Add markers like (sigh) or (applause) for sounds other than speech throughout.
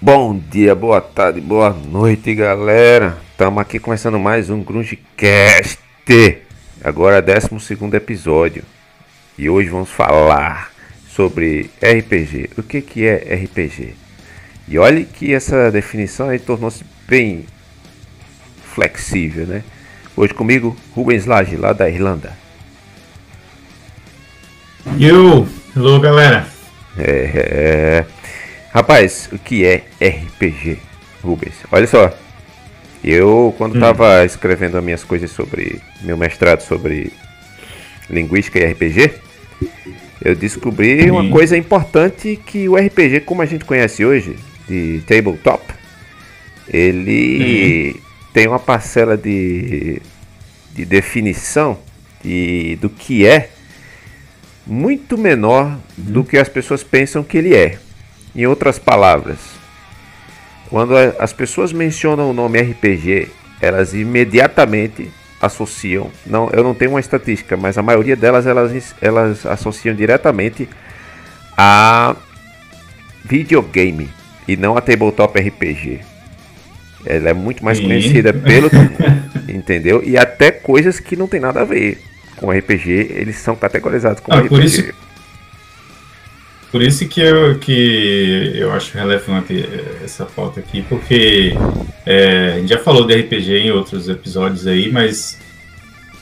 Bom dia, boa tarde, boa noite, galera. Estamos aqui começando mais um Grungecast. Agora, 12 episódio. E hoje vamos falar sobre RPG. O que, que é RPG? E olhe que essa definição aí tornou-se bem flexível, né? Hoje comigo, Rubens Lage, lá da Irlanda. Eu, hello galera. É, é, Rapaz, o que é RPG, Rubens? Olha só, eu quando estava hum. escrevendo as minhas coisas sobre meu mestrado sobre linguística e RPG, eu descobri uma coisa importante que o RPG, como a gente conhece hoje, de tabletop, ele tem uma parcela de, de definição de, do que é muito menor do que as pessoas pensam que ele é. Em outras palavras, quando as pessoas mencionam o nome RPG, elas imediatamente associam, não, eu não tenho uma estatística, mas a maioria delas elas, elas associam diretamente a videogame e não a tabletop RPG. Ela é muito mais Sim. conhecida pelo, (laughs) entendeu? E até coisas que não tem nada a ver com RPG, eles são categorizados como ah, RPG. Por isso, por isso que eu, que eu acho relevante essa pauta aqui, porque é, a gente já falou de RPG em outros episódios aí, mas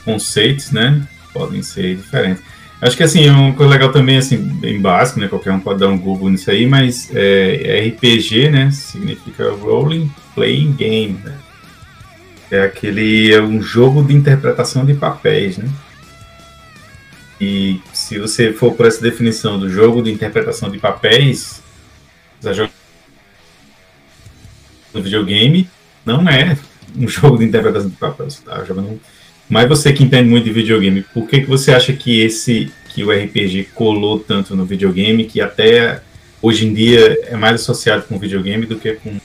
conceitos, né, podem ser diferentes. Acho que assim, uma coisa legal também, assim, bem básico, né, qualquer um pode dar um Google nisso aí, mas é, RPG, né, significa Rolling Playing Game, né? É aquele, é um jogo de interpretação de papéis, né? E se você for por essa definição do jogo de interpretação de papéis, no videogame, não é um (laughs) jogo de interpretação de papéis, tá jogando. Mas você que entende muito de videogame, por que, que você acha que esse que o RPG colou tanto no videogame que até hoje em dia é mais associado com videogame do que com,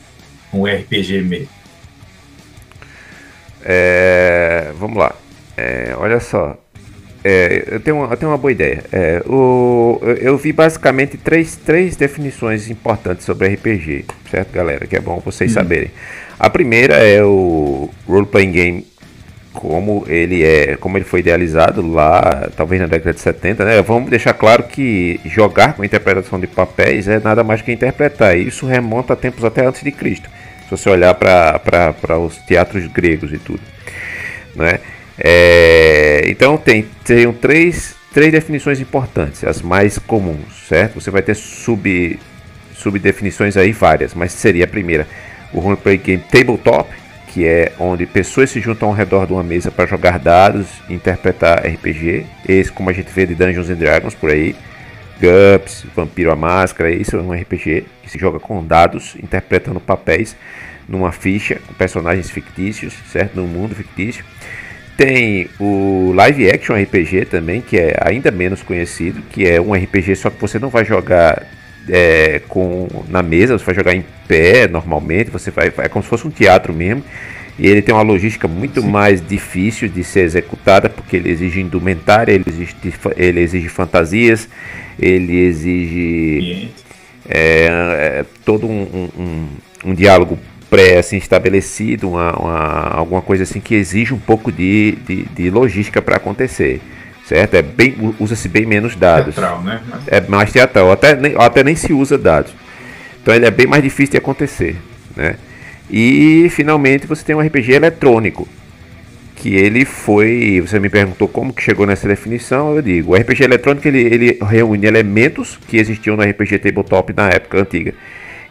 com o RPG mesmo? É, vamos lá. É, olha só, é, eu, tenho uma, eu tenho uma boa ideia. É, o, eu vi basicamente três, três definições importantes sobre RPG, certo, galera? Que é bom vocês hum. saberem. A primeira é o role playing game como ele é, como ele foi idealizado lá, talvez na década de 70, né? Vamos deixar claro que jogar com interpretação de papéis é nada mais que interpretar. Isso remonta a tempos até antes de Cristo. Se você olhar para os teatros gregos e tudo, né? É, então tem, tem três, três definições importantes, as mais comuns, certo? Você vai ter sub, subdefinições aí várias, mas seria a primeira, o roleplay game tabletop, que é onde pessoas se juntam ao redor de uma mesa para jogar dados e interpretar RPG. Esse, como a gente vê de Dungeons and Dragons por aí, GUPS, Vampiro a Máscara, isso é um RPG que se joga com dados, interpretando papéis numa ficha com personagens fictícios, certo? Num mundo fictício. Tem o Live Action RPG também, que é ainda menos conhecido, que é um RPG só que você não vai jogar é, com na mesa, você vai jogar em pé normalmente, você vai é como se fosse um teatro mesmo. E ele tem uma logística muito Sim. mais difícil de ser executada, porque ele exige indumentária, ele exige, ele exige fantasias, ele exige é, é, todo um, um, um diálogo pré assim, estabelecido, uma, uma, alguma coisa assim que exige um pouco de, de, de logística para acontecer. Certo? É bem, usa-se bem menos dados. Teatral, né? Mas... É mais teatral, até nem, até nem se usa dados. Então ele é bem mais difícil de acontecer. Né? E finalmente você tem um RPG eletrônico. Que ele foi. Você me perguntou como que chegou nessa definição. Eu digo, o RPG eletrônico ele, ele reúne elementos que existiam no RPG Tabletop na época antiga.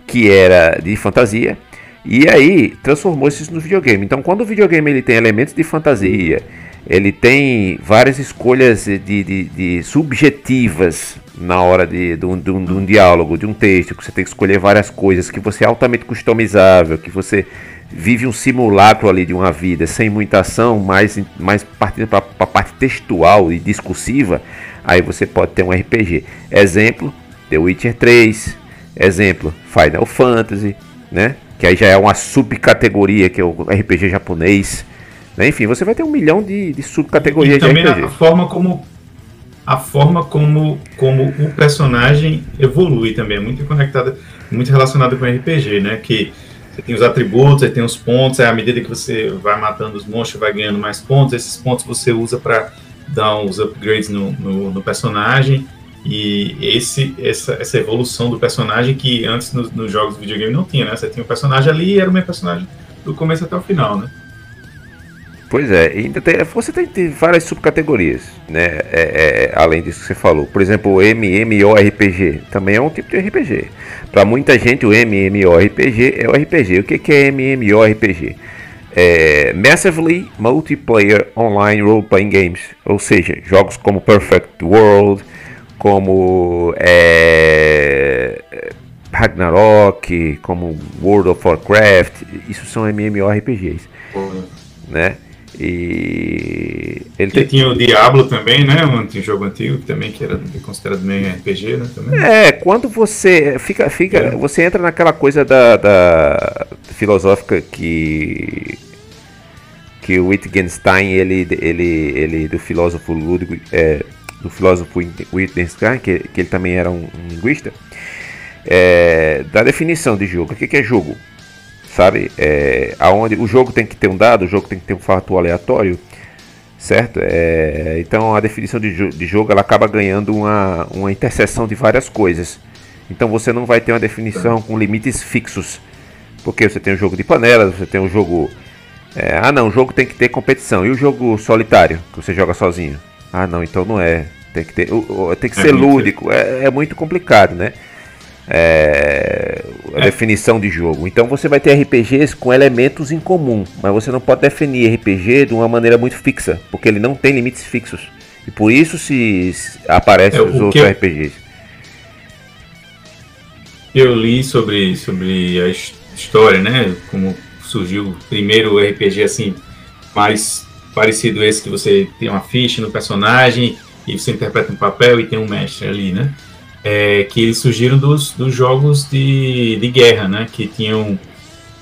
Que era de fantasia e aí transformou isso no videogame. Então, quando o videogame ele tem elementos de fantasia, ele tem várias escolhas de, de, de subjetivas na hora de, de, um, de, um, de, um, diálogo, de um texto, que você tem que escolher várias coisas, que você é altamente customizável, que você vive um simulacro ali de uma vida sem muita ação, mais, mais partindo para a parte textual e discursiva, aí você pode ter um RPG. Exemplo, The Witcher 3, exemplo, Final Fantasy, né? Que aí já é uma subcategoria que é o RPG japonês, Né? Enfim, você vai ter um milhão de, de subcategorias e também de RPG. a forma como a forma como, como o personagem evolui também é muito conectada, muito relacionada com o RPG, né? Que você tem os atributos, aí tem os pontos, aí à medida que você vai matando os monstros, vai ganhando mais pontos, esses pontos você usa para dar uns upgrades no, no, no, personagem. E esse, essa, essa evolução do personagem que antes nos, nos jogos de videogame não tinha, né? Você tinha um personagem ali e era o meu personagem do começo até o final, né? Pois é, ainda tem, você tem, várias subcategorias, né? É, é, além disso que você falou. Por exemplo, o MMORPG também é um tipo de RPG. Para muita gente, o MMORPG é o RPG. O que, que é MMORPG? É Massively Multiplayer Online Role-Playing Games, ou seja, jogos como Perfect World, como é, Ragnarok, como World of Warcraft, isso são MMORPGs, uhum. né? E ele tem... tinha o Diablo também, né? Um jogo antigo também que era considerado meio RPG, né? Também. É, quando você fica, fica, é. você entra naquela coisa da, da filosófica que que o Wittgenstein ele ele ele do filósofo Ludwig é, do filósofo Wittgenstein que, que ele também era um, um linguista é, da definição de jogo. O que, que é jogo? sabe? É, aonde o jogo tem que ter um dado, o jogo tem que ter um fato aleatório, certo? É, então a definição de, de, jogo ela acaba ganhando uma, uma interseção de várias coisas. Então você não vai ter uma definição com limites fixos, porque você tem um jogo de panelas, você tem um jogo é, ah não, o jogo tem que ter competição. E o jogo solitário, que você joga sozinho? Ah não, então não é. Tem que, ter, tem que é ser lúdico. É, é muito complicado, né? é, a é. definição de jogo. Então você vai ter RPGs com elementos em comum, mas você não pode definir RPG de uma maneira muito fixa, porque ele não tem limites fixos. E por isso se, se aparecem é, os outros eu, RPGs. Eu li sobre, sobre a história, né? Como surgiu o primeiro RPG assim, mais parecido esse que você tem uma ficha no personagem e você interpreta um papel e tem um mestre ali, né? é, que eles surgiram dos, dos jogos de, de guerra, né? Que tinham.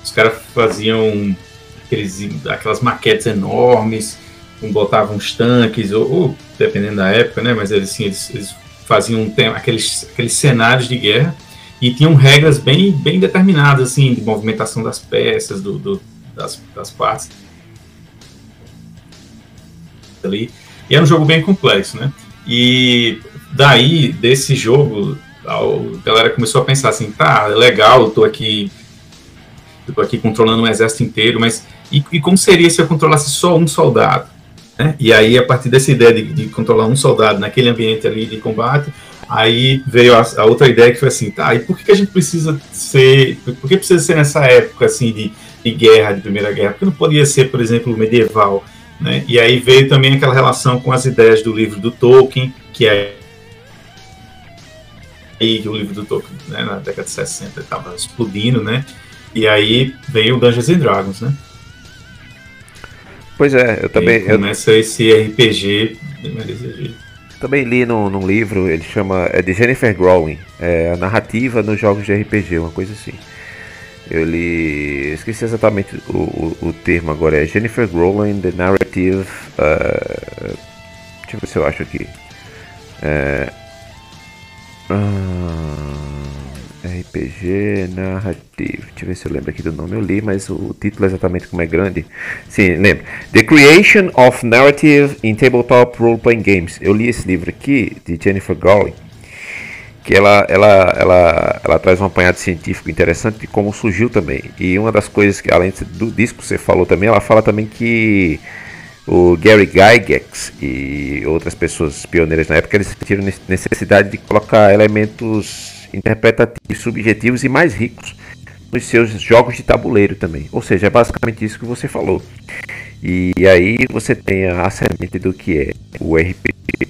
Os caras faziam aqueles, aquelas maquetes enormes, botavam os tanques, ou, ou, dependendo da época, né? Mas eles, assim, eles, eles faziam aqueles, aqueles cenários de guerra e tinham regras bem, bem determinadas, assim, de movimentação das peças, do, do das, das partes ali. E era um jogo bem complexo, né? E daí, desse jogo, a galera começou a pensar assim, tá, legal, eu tô aqui, eu tô aqui controlando um exército inteiro, mas e, e como seria se eu controlasse só um soldado? Né? E aí, a partir dessa ideia de, de, controlar um soldado naquele ambiente ali de combate, aí veio a, a, outra ideia que foi assim, tá, e por que, a gente precisa ser, por que precisa ser nessa época, assim, de, de guerra, de Primeira Guerra? Porque não poderia ser, por exemplo, medieval, né? E aí veio também aquela relação com as ideias do livro do Tolkien, que é aí o livro do Tolkien, né, na década de 60 estava explodindo, né? E aí veio o Dungeons and Dragons, né? Pois é, eu também. E começa eu... esse RPG Também li num, num, livro, ele chama. É de Jennifer Growling, é a narrativa nos jogos de RPG, uma coisa assim. Eu li. Esqueci exatamente o, o, o termo agora, é Jennifer Growling, The Narrative. Uh, deixa eu ver se eu acho aqui. É, ah, RPG Narrative. Deixa eu ver se eu lembro aqui do nome. Eu li, mas o título é exatamente como é grande. Sim, lembro. The Creation of Narrative in Tabletop Role Playing Games. Eu li esse livro aqui de Jennifer Gowling. Que ela, ela, ela, ela traz um apanhado científico interessante de como surgiu também. E uma das coisas que, além do disco que você falou também, ela fala também que o Gary Gygax e outras pessoas pioneiras na época, eles sentiram necessidade de colocar elementos interpretativos, subjetivos e mais ricos nos seus jogos de tabuleiro também. Ou seja, é basicamente isso que você falou. E aí você tem a semente do que é o RPG,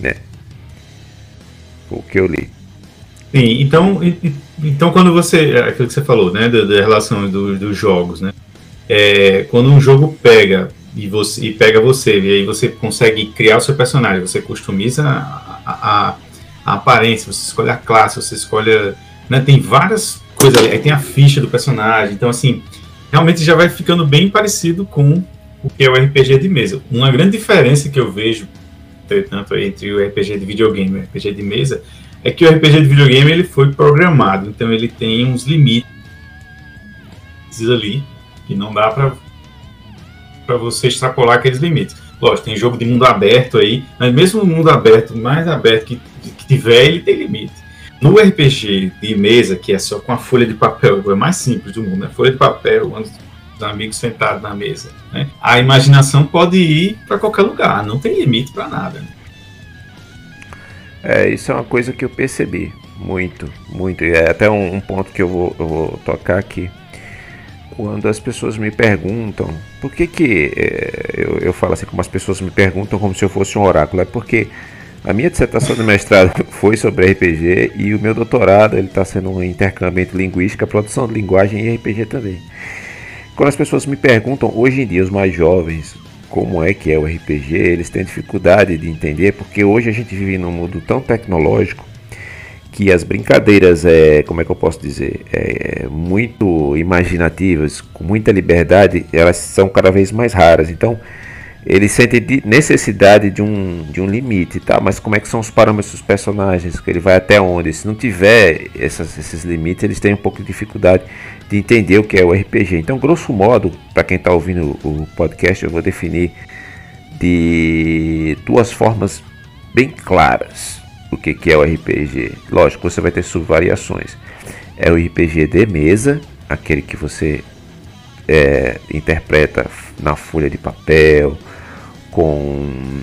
né? O que eu li. Sim, então, então quando você. É aquilo que você falou, né? Da, da relação do, dos jogos, né? É, quando um jogo pega e, você, e pega você, e aí você consegue criar o seu personagem, você customiza a, a, a aparência, você escolhe a classe, você escolhe. Né, tem várias coisas ali, aí tem a ficha do personagem, então assim, realmente já vai ficando bem parecido com o que é o RPG de mesa. Uma grande diferença que eu vejo, entretanto, entre o RPG de videogame e o RPG de mesa é que o RPG de videogame ele foi programado, então ele tem uns limites ali que não dá para você extrapolar aqueles limites. Lógico, tem jogo de mundo aberto aí, mas mesmo o mundo aberto, mais aberto que, que tiver, ele tem limite. No RPG de mesa, que é só com a folha de papel, é mais simples do mundo, né? Folha de papel, os amigos sentados na mesa. Né? A imaginação pode ir para qualquer lugar, não tem limite para nada. Né? É, isso é uma coisa que eu percebi muito, muito. E é até um, um ponto que eu vou, eu vou tocar aqui quando as pessoas me perguntam por que que é, eu, eu falo assim como as pessoas me perguntam como se eu fosse um oráculo é porque a minha dissertação de mestrado (laughs) foi sobre RPG e o meu doutorado ele está sendo um intercâmbio entre linguística, produção de linguagem e RPG também. Quando as pessoas me perguntam hoje em dia os mais jovens como é que é o RPG, eles têm dificuldade de entender porque hoje a gente vive num mundo tão tecnológico que as brincadeiras, é, como é que eu posso dizer, é, muito imaginativas, com muita liberdade, elas são cada vez mais raras. Então, eles sentem necessidade de um, de um limite, tá? Mas como é que são os parâmetros dos personagens? Que ele vai até onde? Se não tiver essas, esses limites, eles têm um pouco de dificuldade de entender o que é o RPG. Então, grosso modo, para quem está ouvindo o podcast, eu vou definir de duas formas bem claras o que, que é o RPG. Lógico, você vai ter subvariações. É o RPG de mesa, aquele que você é, interpreta na folha de papel, com,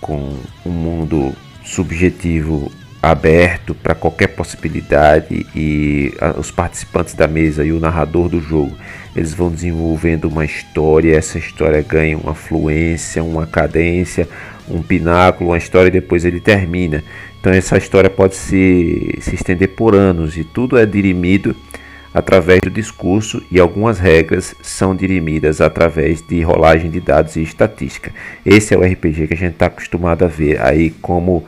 com um mundo subjetivo aberto para qualquer possibilidade e a, os participantes da mesa e o narrador do jogo eles vão desenvolvendo uma história essa história ganha uma fluência uma cadência um pináculo, uma história e depois ele termina. Então essa história pode se, se estender por anos e tudo é dirimido através do discurso e algumas regras são dirimidas através de rolagem de dados e estatística. Esse é o RPG que a gente está acostumado a ver aí como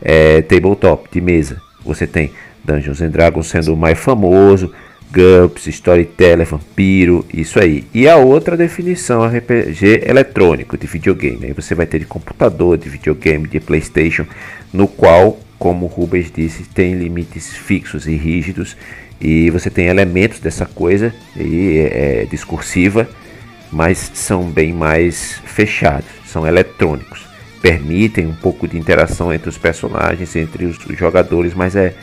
é, tabletop de mesa. Você tem Dungeons and Dragons sendo o mais famoso, GURPS, Storyteller, Vampiro, isso aí. E a outra definição RPG eletrônico de videogame. Aí você vai ter de computador, de videogame, de PlayStation, no qual, como Rubens disse, tem limites fixos e rígidos e você tem elementos dessa coisa e é, é discursiva, mas são bem mais fechados, são eletrônicos. Permitem um pouco de interação entre os personagens, entre os jogadores, mas é,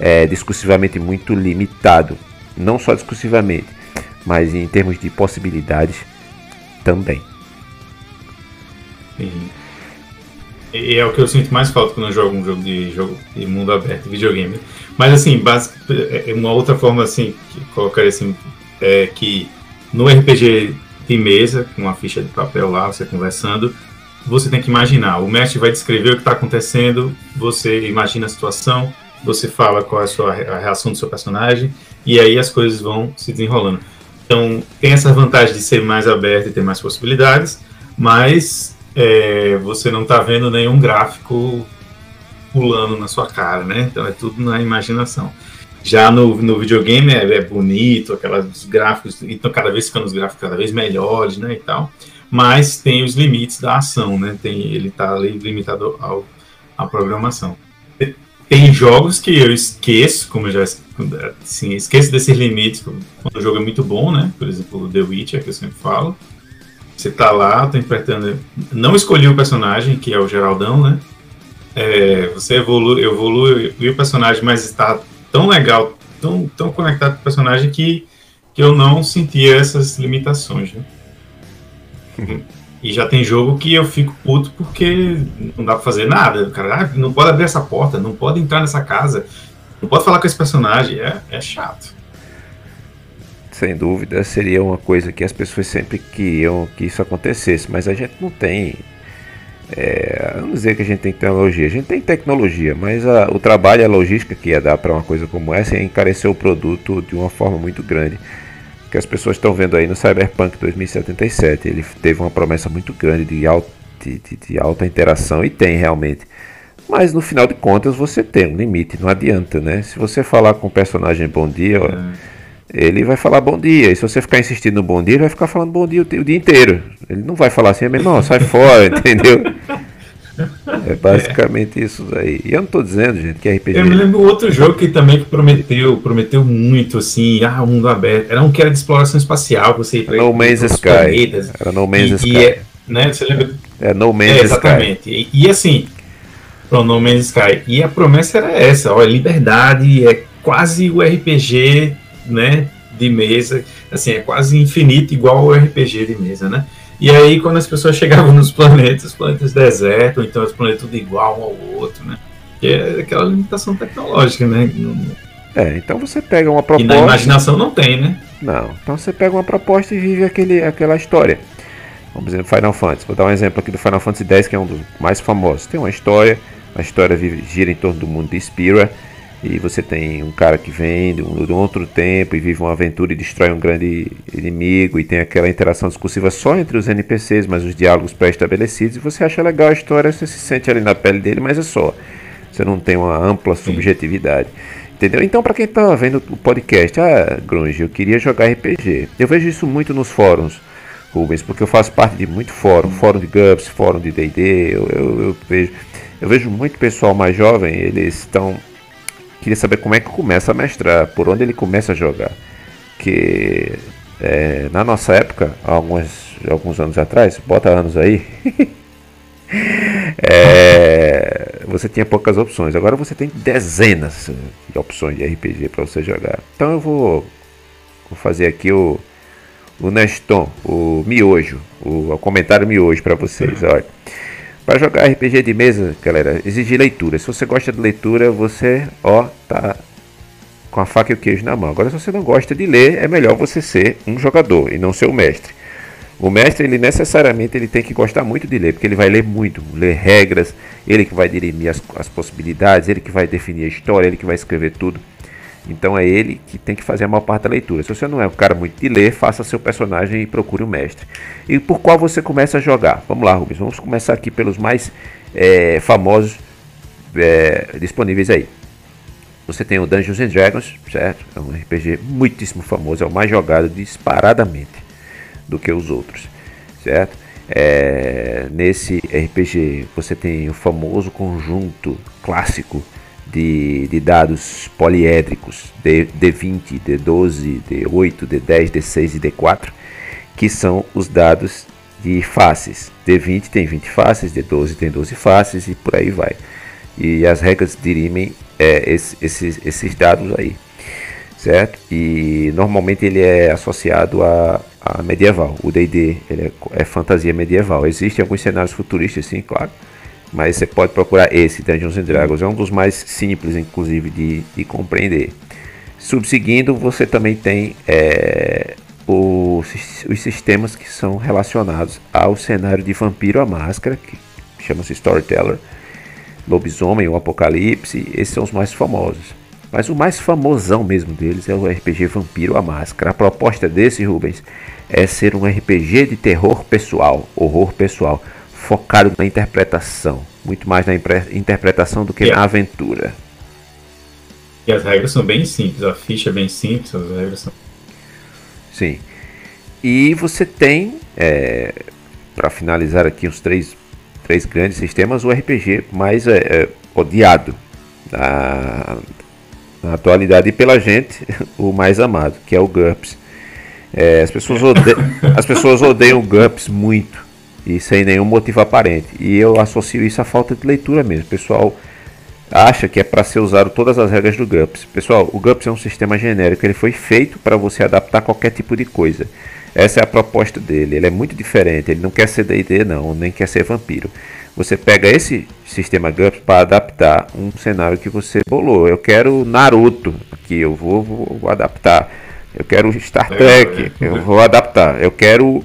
é discursivamente muito limitado não só discursivamente, mas em termos de possibilidades também. Sim. E é o que eu sinto mais falta quando eu jogo um jogo de jogo de mundo aberto, videogame. Mas assim, basic, é, é uma outra forma assim que colocaria assim é que no RPG de mesa, com uma ficha de papel lá, você conversando, você tem que imaginar. O mestre vai descrever o que está acontecendo, você imagina a situação, você fala qual é a, sua, a reação do seu personagem, e aí as coisas vão se desenrolando. Então, tem essa vantagem de ser mais aberto e ter mais possibilidades, mas é, você não está vendo nenhum gráfico pulando na sua cara, né? Então é tudo na imaginação. Já no, no videogame é, é bonito, aquelas gráficos, então cada vez ficando os gráficos cada vez melhores, né, e tal. Mas tem os limites da ação, né? Tem, ele está limitado ao, à programação. Tem jogos que eu esqueço, como eu já assim, esqueço desses limites quando o jogo é muito bom, né? Por exemplo, The Witcher, que eu sempre falo. Você tá lá, tá interpretando. Não escolhi o personagem, que é o Geraldão, né? É, você evolui, evolui o personagem, mas está tão legal, tão, tão conectado com o personagem que, que eu não sentia essas limitações. Né? (laughs) E já tem jogo que eu fico puto porque não dá pra fazer nada. O cara, ah, não pode abrir essa porta, não pode entrar nessa casa, não pode falar com esse personagem. É, é chato. Sem dúvida, seria uma coisa que as pessoas sempre queriam que isso acontecesse, mas a gente não tem. É, dizer que a gente tem tecnologia. A gente tem tecnologia, mas a, o trabalho e a logística que ia dar para uma coisa como essa ia encarecer o produto de uma forma muito grande que as pessoas estão vendo aí no Cyberpunk 2077. Ele teve uma promessa muito grande de, alta, de, de, de alta interação e tem realmente. Mas no final de contas você tem um limite, não adianta, né? Se você falar com o personagem bom dia, é. Ele vai falar bom dia. E se você ficar insistindo no bom dia, ele vai ficar falando bom dia o, o dia inteiro. Ele não vai falar assim, meu irmão, sai (laughs) fora, entendeu? É basicamente é. isso aí. E eu não tô dizendo, gente, que RPG. Eu me lembro outro jogo que também prometeu, prometeu muito, assim, ah, o mundo aberto. Era um que era de exploração espacial, você ia No Man's Sky. Planetas, era No Man's e, Sky. E é, né, você lembra? É No Man's é, exatamente. Sky. E, e assim, pro No Man's Sky. E a promessa era essa, olha, liberdade, é quase o RPG, né, de mesa, assim, é quase infinito igual o RPG de mesa, né? E aí, quando as pessoas chegavam nos planetas, os planetas deserto, ou então os planetas tudo igual um ao outro, né? Que é aquela limitação tecnológica, né? É, então você pega uma proposta. E na imaginação não tem, né? Não. Então você pega uma proposta e vive aquele, aquela história. Vamos dizer, Final Fantasy. Vou dar um exemplo aqui do Final Fantasy X, que é um dos mais famosos. Tem uma história, a história vive, gira em torno do mundo de Spira e você tem um cara que vem de um, de um, outro tempo e vive uma aventura e destrói um grande inimigo e tem aquela interação discursiva só entre os NPCs, mas os diálogos pré-estabelecidos e você acha legal a história, você se sente ali na pele dele, mas é só. Você não tem uma ampla subjetividade. Entendeu? Então, para quem tá vendo o podcast, ah, Grunge, eu queria jogar RPG. Eu vejo isso muito nos fóruns, Rubens, porque eu faço parte de muito fórum, fórum de GUPS, fórum de D&D, eu, eu, eu, vejo, eu vejo muito pessoal mais jovem, eles estão queria saber como é que começa a mestrar, por onde ele começa a jogar. Que é, na nossa época, alguns, alguns anos atrás, bota anos aí, (laughs) é, você tinha poucas opções. Agora você tem dezenas de opções de RPG para você jogar. Então eu vou, vou fazer aqui o, o Neston, o miojo, o, o comentário miojo para vocês. Olha. Para jogar RPG de mesa, galera, exige leitura. Se você gosta de leitura, você, ó, tá com a faca e o queijo na mão. Agora, se você não gosta de ler, é melhor você ser um jogador e não ser o mestre. O mestre, ele necessariamente ele tem que gostar muito de ler, porque ele vai ler muito, ler regras, ele que vai dirimir as, as possibilidades, ele que vai definir a história, ele que vai escrever tudo. Então é ele que tem que fazer a maior parte da leitura. Se você não é um cara muito de ler, faça seu personagem e procure o um mestre. E por qual você começa a jogar? Vamos lá, Rubens. Vamos começar aqui pelos mais é, famosos é, disponíveis aí. Você tem o Dungeons and Dragons, certo? É um RPG muitíssimo famoso, é o mais jogado disparadamente do que os outros, certo? É, nesse RPG você tem o famoso conjunto clássico de, de dados poliédricos D, D20, D12, D8, D10, D6 e D4, que são os dados de faces. D20 tem 20 faces, D12 tem 12 faces e por aí vai. E as regras dirimem é, esses, esses dados aí, certo? E normalmente ele é associado a, a medieval. O D&D é, é fantasia medieval. Existem alguns cenários futuristas, sim, claro mas você pode procurar esse Dungeons and Dragons, é um dos mais simples, inclusive, de, de compreender. Subseguindo, você também tem é, os, os sistemas que são relacionados ao cenário de Vampiro a Máscara, que chama-se Storyteller, Lobisomem ou Apocalipse, esses são os mais famosos. Mas o mais famosão mesmo deles é o RPG Vampiro a Máscara. A proposta desse, Rubens, é ser um RPG de terror pessoal, horror pessoal focado na interpretação, muito mais na interpretação do que yeah. na aventura. E as regras são bem simples, a ficha é bem simples, as regras são. Sim. E você tem, é, para finalizar aqui os três, três grandes sistemas, o RPG mais é, é, odiado na, na, atualidade e pela gente, (laughs) o mais amado, que é o GURPS. É, as, pessoas odeiam, as pessoas odeiam o GURPS muito e sem nenhum motivo aparente. E eu associo isso à falta de leitura mesmo. O pessoal acha que é para ser usado todas as regras do GUPS. Pessoal, o GUPS é um sistema genérico, ele foi feito para você adaptar qualquer tipo de coisa. Essa é a proposta dele. Ele é muito diferente. Ele não quer ser D&D não, nem quer ser vampiro. Você pega esse sistema GUPS para adaptar um cenário que você bolou. Eu quero Naruto aqui, eu vou, vou, vou adaptar. Eu quero Star Trek, eu vou adaptar. Eu quero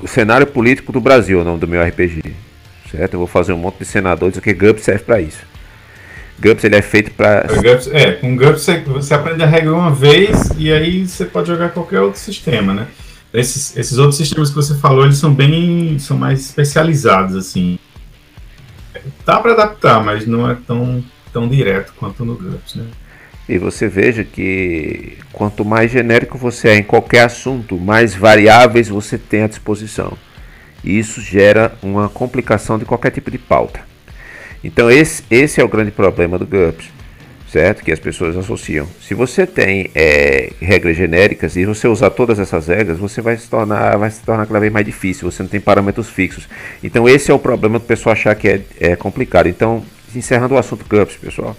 o cenário político do Brasil, o nome do meu RPG. Certo? Eu vou fazer um monte de senadores, porque GUPS serve para isso. GUPS ele é feito para. É, com GUPS você, você aprende a regra uma vez e aí você pode jogar qualquer outro sistema, né? Esses, esses outros sistemas que você falou, eles são bem. são mais especializados, assim. Dá para adaptar, mas não é tão, tão direto quanto no GUPS, né? E você veja que quanto mais genérico você é em qualquer assunto, mais variáveis você tem à disposição. E isso gera uma complicação de qualquer tipo de pauta. Então esse, esse é o grande problema do GURPS, certo? Que as pessoas associam. Se você tem é, regras genéricas e você usar todas essas regras, você vai se tornar, vai se tornar cada vez mais difícil. Você não tem parâmetros fixos. Então esse é o problema do pessoal achar que é, é complicado. Então, encerrando o assunto GURPS, pessoal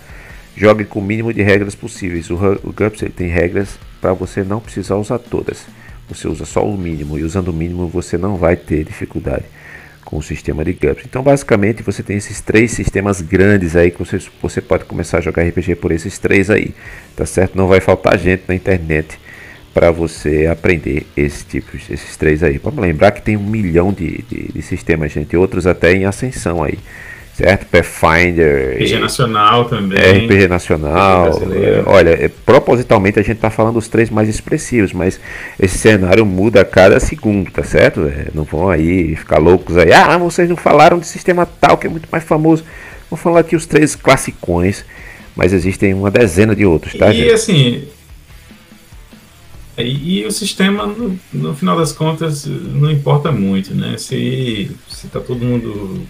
Jogue com o mínimo de regras possíveis. O, o GURPS ele tem regras para você não precisar usar todas. Você usa só o mínimo e usando o mínimo você não vai ter dificuldade com o sistema de GURPS. Então, basicamente, você tem esses três sistemas grandes aí que você, você pode começar a jogar RPG por esses três aí, tá certo? Não vai faltar gente na internet para você aprender esse tipo, esses três aí. Vamos lembrar que tem um milhão de, de, de sistemas, gente, outros até em ascensão aí certo? Pathfinder. RPG Nacional também. É, RPG Nacional. É, olha, é, propositalmente a gente está falando os três mais expressivos, mas esse cenário muda a cada segundo, tá certo? Não vão aí ficar loucos aí. Ah, vocês não falaram de sistema tal que é muito mais famoso. Vou falar aqui os três classicões, mas existem uma dezena de outros, tá? E gente? assim. E, e o sistema, no, no, final das contas, não importa muito, né? Se, se tá todo mundo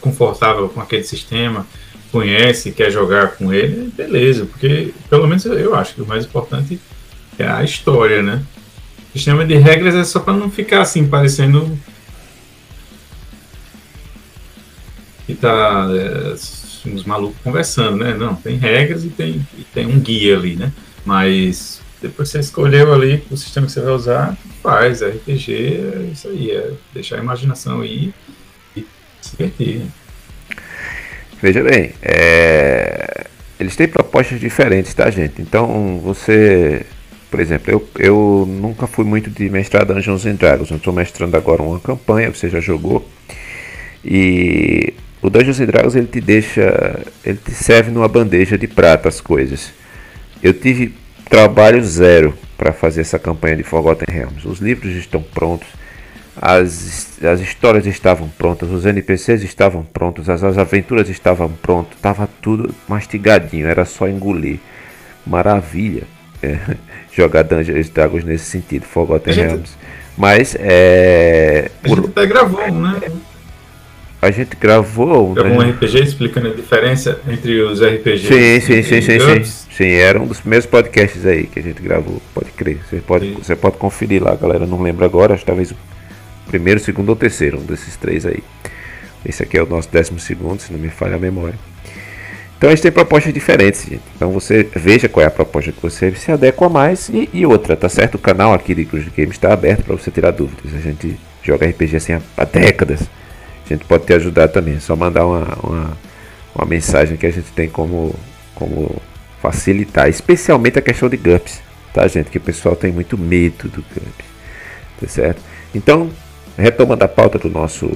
confortável com aquele sistema, conhece, quer jogar com ele, beleza, porque pelo menos eu acho que o mais importante é a história, né? O sistema de regras é só para não ficar assim, parecendo que tá é, uns malucos conversando, né? Não, tem regras e tem, e tem um guia ali, né? Mas depois você escolheu ali o sistema que você vai usar, faz. RPG é isso aí, é deixar a imaginação aí Veja bem, é... eles têm propostas diferentes, tá, gente? Então, você, por exemplo, eu, eu nunca fui muito de mestrar Dungeons and Dragons. Eu estou mestrando agora uma campanha, você já jogou. E o Dungeons and Dragons ele te deixa, ele te serve numa bandeja de prata as coisas. Eu tive trabalho zero para fazer essa campanha de Forgotten Realms. Os livros estão prontos as, as histórias estavam prontas, os NPCs estavam prontos, as, as aventuras estavam prontas, estava tudo mastigadinho, era só engolir. Maravilha é, (laughs) jogar Dungeons Dragons nesse sentido, Forgotten gente, Realms. Mas é. A por... gente até gravou, né? A gente gravou. Né? um RPG explicando a diferença entre os RPGs. Sim, sim, sim, sim, sim. Sim, era um dos primeiros podcasts aí que a gente gravou, pode crer. Você pode, você pode conferir lá, galera. Não lembro agora, acho que talvez Primeiro, segundo ou terceiro, um desses três aí. Esse aqui é o nosso décimo segundo, se não me falha a memória. Então a gente tem propostas diferentes, gente. Então você veja qual é a proposta que você se adequa mais e, e outra, tá certo? O canal aqui de Cruz Games está aberto para você tirar dúvidas. A gente joga RPG assim há, há, décadas. A gente pode te ajudar também. É só mandar uma, uma, uma mensagem que a gente tem como, como facilitar. Especialmente a questão de GUPS, tá, gente? Que o pessoal tem muito medo do GUPS. Tá certo? Então, retomando a pauta do nosso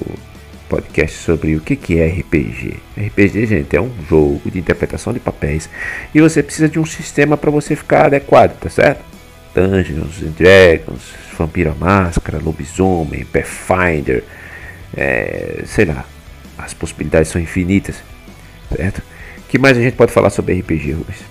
podcast sobre o que, é RPG. RPG, gente, é um jogo de interpretação de papéis e você precisa de um sistema para você ficar adequado, tá certo? Dungeons and Dragons, Vampira Máscara, Lobisomem, Pathfinder, é, sei lá, as possibilidades são infinitas, certo? Que mais a gente pode falar sobre RPG, Rubens?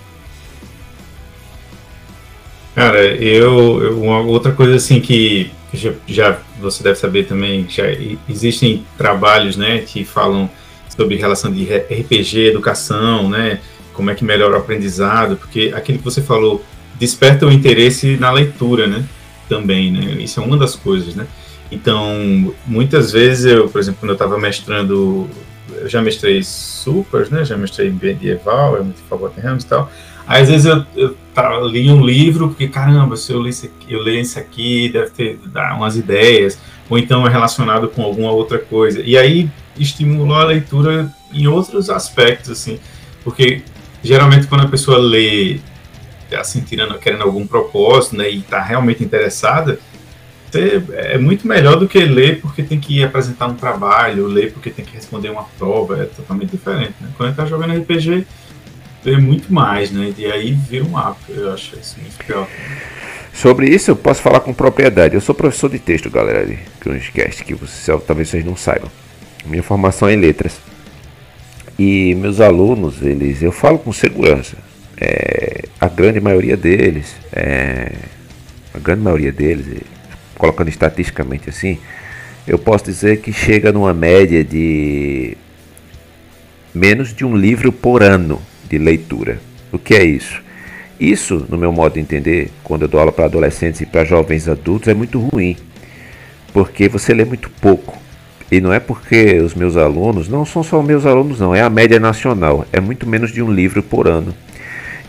Cara, eu, eu uma outra coisa assim que já, já, você deve saber também, já existem trabalhos, né, que falam sobre relação de RPG, educação, né, como é que melhora o aprendizado, porque aquilo que você falou desperta o interesse na leitura, né, também, né, isso é uma das coisas, né. Então, muitas vezes eu, por exemplo, quando eu estava mestrando, eu já mestrei supers, né, já mestrei medieval, é muito Forgotten Realms e tal, às vezes eu, eu tá, li um livro, porque caramba, se eu ler isso aqui, eu ler isso aqui, deve ter dar umas ideias, ou então é relacionado com alguma outra coisa. E aí estimulou a leitura em outros aspectos, assim, porque geralmente quando a pessoa lê, assim, tirando, querendo algum propósito, né, e está realmente interessada, é muito melhor do que ler porque tem que apresentar um trabalho, ler porque tem que responder uma prova, é totalmente diferente. Né? Quando está jogando RPG, vê muito mais, né? E aí vê um mapa, eu acho isso muito pior. Sobre isso eu posso falar com propriedade. Eu sou professor de texto, galera, de Crunchcast, que vocês, talvez vocês não saibam. Minha formação é em letras. E meus alunos, eles, eu falo com segurança. é, a grande maioria deles, é, a grande maioria deles, colocando estatisticamente assim, eu posso dizer que chega numa média de menos de um livro por ano de leitura. O que é isso? Isso, no meu modo de entender, quando eu dou aula para adolescentes e para jovens adultos, é muito ruim, porque você lê muito pouco. E não é porque os meus alunos, não são só meus alunos, não, é a média nacional, é muito menos de um livro por ano.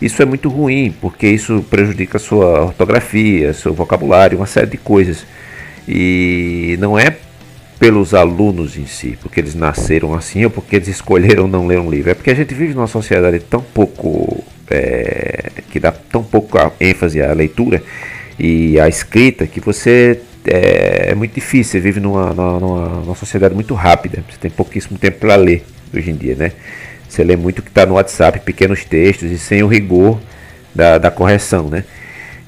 Isso é muito ruim, porque isso prejudica a sua ortografia, seu vocabulário, uma série de coisas. E não é pelos alunos em si, porque eles nasceram assim ou porque eles escolheram não ler um livro. É porque a gente vive numa sociedade tão pouco. É, que dá tão pouco ênfase à leitura e à escrita que você é, é muito difícil. Você vive numa, numa, numa, sociedade muito rápida. Você tem pouquíssimo tempo para ler hoje em dia, né? Você lê muito que está no WhatsApp, pequenos textos e sem o rigor da, da correção, né?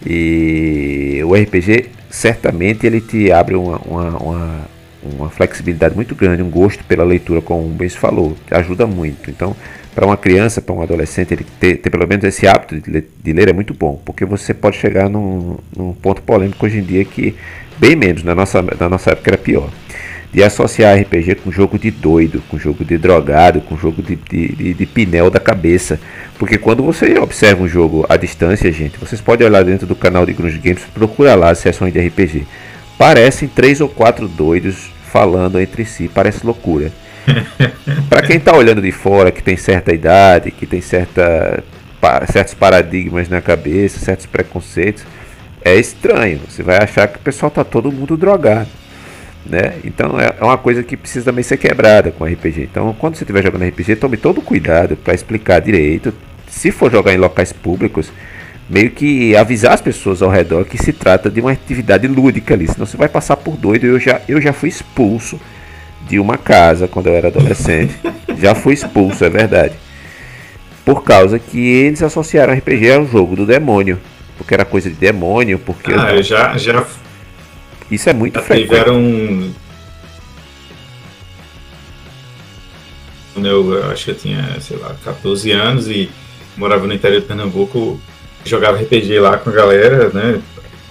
E o RPG certamente ele te abre uma, uma, uma, uma, flexibilidade muito grande, um gosto pela leitura, como o Benz falou, ajuda muito. Então, para uma criança, para um adolescente, ele ter, ter, pelo menos esse hábito de ler, de ler, é muito bom, porque você pode chegar num, num ponto polêmico hoje em dia que Bem menos, na nossa, na nossa época era pior. De associar RPG com jogo de doido, com jogo de drogado, com jogo de, de, de, de pinel da cabeça. Porque quando você observa um jogo à distância, gente, vocês podem olhar dentro do canal de Grunge Games, procura lá as sessões de RPG. Parecem três ou quatro doidos falando entre si, parece loucura. (laughs) para quem está olhando de fora, que tem certa idade, que tem certa, certos paradigmas na cabeça, certos preconceitos, é estranho. Você vai achar que o pessoal tá todo mundo drogado. Né? Então é, é uma coisa que precisa também ser quebrada com RPG. Então, quando você estiver jogando RPG, tome todo cuidado para explicar direito. Se for jogar em locais públicos, meio que avisar as pessoas ao redor que se trata de uma atividade lúdica ali, senão você vai passar por doido. Eu já, eu já fui expulso de uma casa quando eu era adolescente. (laughs) já fui expulso, é verdade. Por causa que eles associaram RPG ao jogo do demônio porque era coisa de demônio, porque. Ah, eu já, já. Isso é muito já frequente. Tiveram. Eu, eu acho que eu tinha, sei lá, 14 anos e morava no interior de Pernambuco, jogava RPG lá com a galera, né?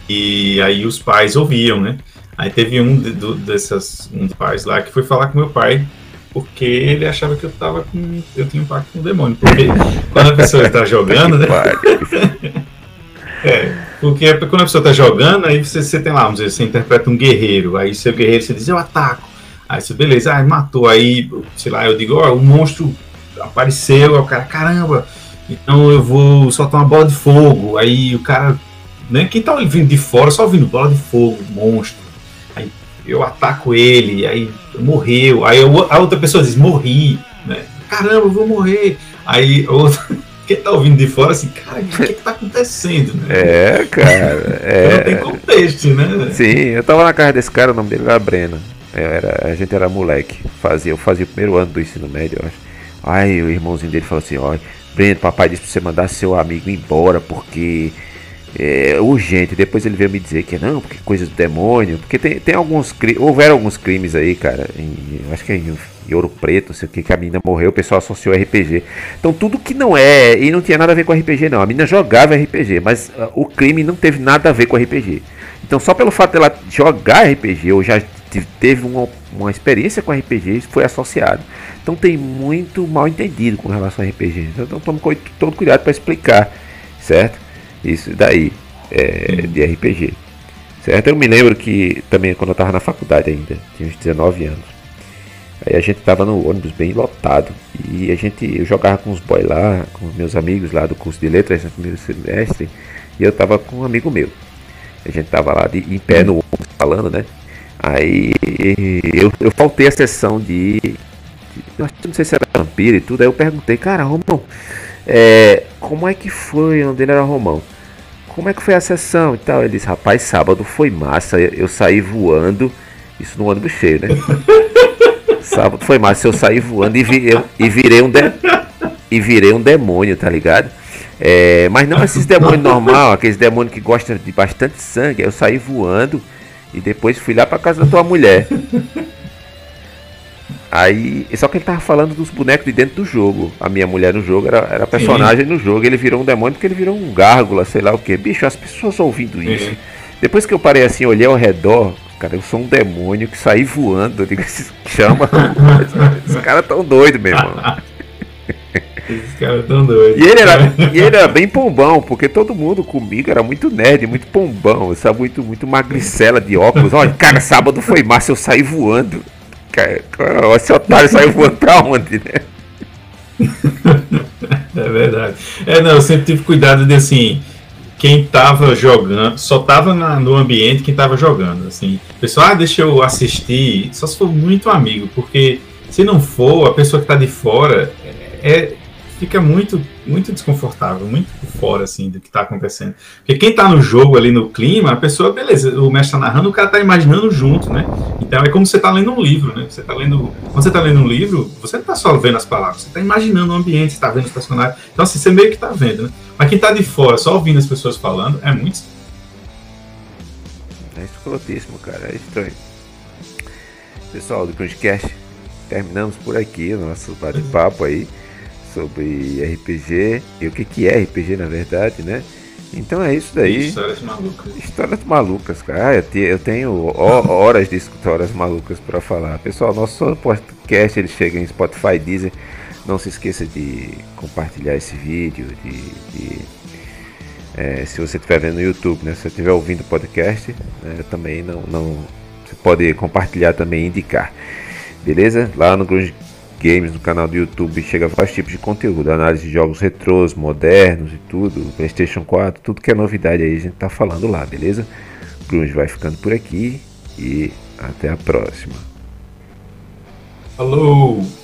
E aí os pais ouviam, né? Aí teve um de, do, dessas um dos pais lá que foi falar com meu pai porque ele achava que eu tava com eu tinha um pacto com o demônio, porque quando a pessoa está jogando, né? (laughs) É, porque quando a pessoa está jogando, aí você, você, tem lá, vamos dizer, você interpreta um guerreiro, aí seu guerreiro você diz, eu ataco. Aí você, beleza, aí matou, aí, sei lá, eu digo, ó, oh, o monstro apareceu, aí o cara, caramba, então eu vou soltar uma bola de fogo. Aí o cara, né, quem tá vindo de fora, só ouvindo bola de fogo, monstro. Aí eu ataco ele, aí morreu. Aí eu, a outra pessoa diz, morri, né? Caramba, eu vou morrer. Aí outra (laughs) quem tá ouvindo de fora, assim, cara, o que, que tá acontecendo, né? É, cara. É... Não tem contexto, né? Sim, eu tava na casa desse cara, o nome dele era Breno. Era, a gente era moleque. Fazia, eu fazia o primeiro ano do ensino médio, eu acho. Aí o irmãozinho dele falou assim, ó, Breno, papai disse pra você mandar seu amigo embora, porque é urgente. Depois ele veio me dizer que não, porque coisa do demônio. Porque tem, tem alguns houveram alguns crimes aí, cara. Em, acho que é em em Ouro Preto, não sei o que, que a menina morreu, o pessoal associou RPG. Então tudo que não é, e não tinha nada a ver com RPG não, a menina jogava RPG, mas uh, o crime não teve nada a ver com RPG. Então só pelo fato dela jogar RPG, ou já teve uma, uma experiência com RPG, foi associado. Então tem muito mal entendido com relação a RPG. Então tome todo cuidado para explicar, certo? Isso daí, é, de RPG. Certo? Eu me lembro que também quando eu estava na faculdade ainda, tinha uns 19 anos. Aí a gente tava no ônibus bem lotado. E a gente, eu jogava com os boys lá, com meus amigos lá do curso de letras no primeiro semestre. E eu tava com um amigo meu. A gente tava lá de, em pé no ônibus falando, né? Aí eu, eu faltei a sessão de, de. Não sei se era vampiro e tudo. Aí eu perguntei, cara, Romão, é, como é que foi? O nome dele era Romão. Como é que foi a sessão e tal? Ele disse, rapaz, sábado foi massa. Eu, eu saí voando. Isso no ônibus cheio, né? (laughs) Sábado foi massa, eu saí voando e, vi, eu, e virei um de, e virei um demônio, tá ligado? É, mas não esses demônios normal, aqueles demônios que gostam de bastante sangue. Eu saí voando e depois fui lá pra casa da tua mulher. (laughs) Aí. Só que ele tava falando dos bonecos de dentro do jogo. A minha mulher no jogo era, era personagem Sim. no jogo. Ele virou um demônio porque ele virou um gárgula, sei lá o que. Bicho, as pessoas ouvindo isso. Sim. Depois que eu parei assim, olhei ao redor, cara, eu sou um demônio que saí voando. Eu digo, chama. (laughs) Esses caras tão doidos, meu irmão. Esses caras tão doidos. E ele, era, e ele era (laughs) bem pombão, porque todo mundo comigo era muito nerd, muito pombão, sabe? Muito, muito magricela de óculos. Olha, cara, sábado foi massa, eu saí voando. Cara, esse otário saiu voando pra onde, né? (laughs) É verdade. É, não, eu sempre tive cuidado de assim quem estava jogando, só estava no ambiente quem estava jogando. Assim, pessoal, ah, deixa eu assistir, só se for muito amigo, porque se não for, a pessoa que está de fora é, é fica muito, muito desconfortável, muito fora, assim, do que está acontecendo. Porque quem está no jogo ali, no clima, a pessoa, beleza, o mestre está narrando, o cara está imaginando junto, né? Então é como você está lendo um livro, né? Você tá lendo, quando você está lendo um livro, você não está só vendo as palavras, você está imaginando o ambiente, está vendo os personagens. Então, assim, você meio que está vendo, né? Mas quem está de fora, só ouvindo as pessoas falando, é muito É escrotíssimo, cara, é estranho. Pessoal do Crunchcast, terminamos por aqui o nosso bate-papo aí sobre RPG e o que, que é RPG na verdade, né? Então é isso daí. Histórias malucas. Histórias malucas, cara. Ah, eu tenho horas de histórias malucas para falar. Pessoal, nosso podcast ele chega em Spotify, Deezer. Não se esqueça de compartilhar esse vídeo, de, de é, se você estiver vendo no YouTube, né? Se você estiver ouvindo o podcast, né, também não, não, você pode compartilhar também, indicar, beleza? Lá no Grunge games no canal do YouTube chega vários tipos de conteúdo, análise de jogos retrôs, modernos e tudo, PlayStation 4, tudo que é novidade aí a gente tá falando lá, beleza? Grunge vai ficando por aqui e até a próxima. Falou!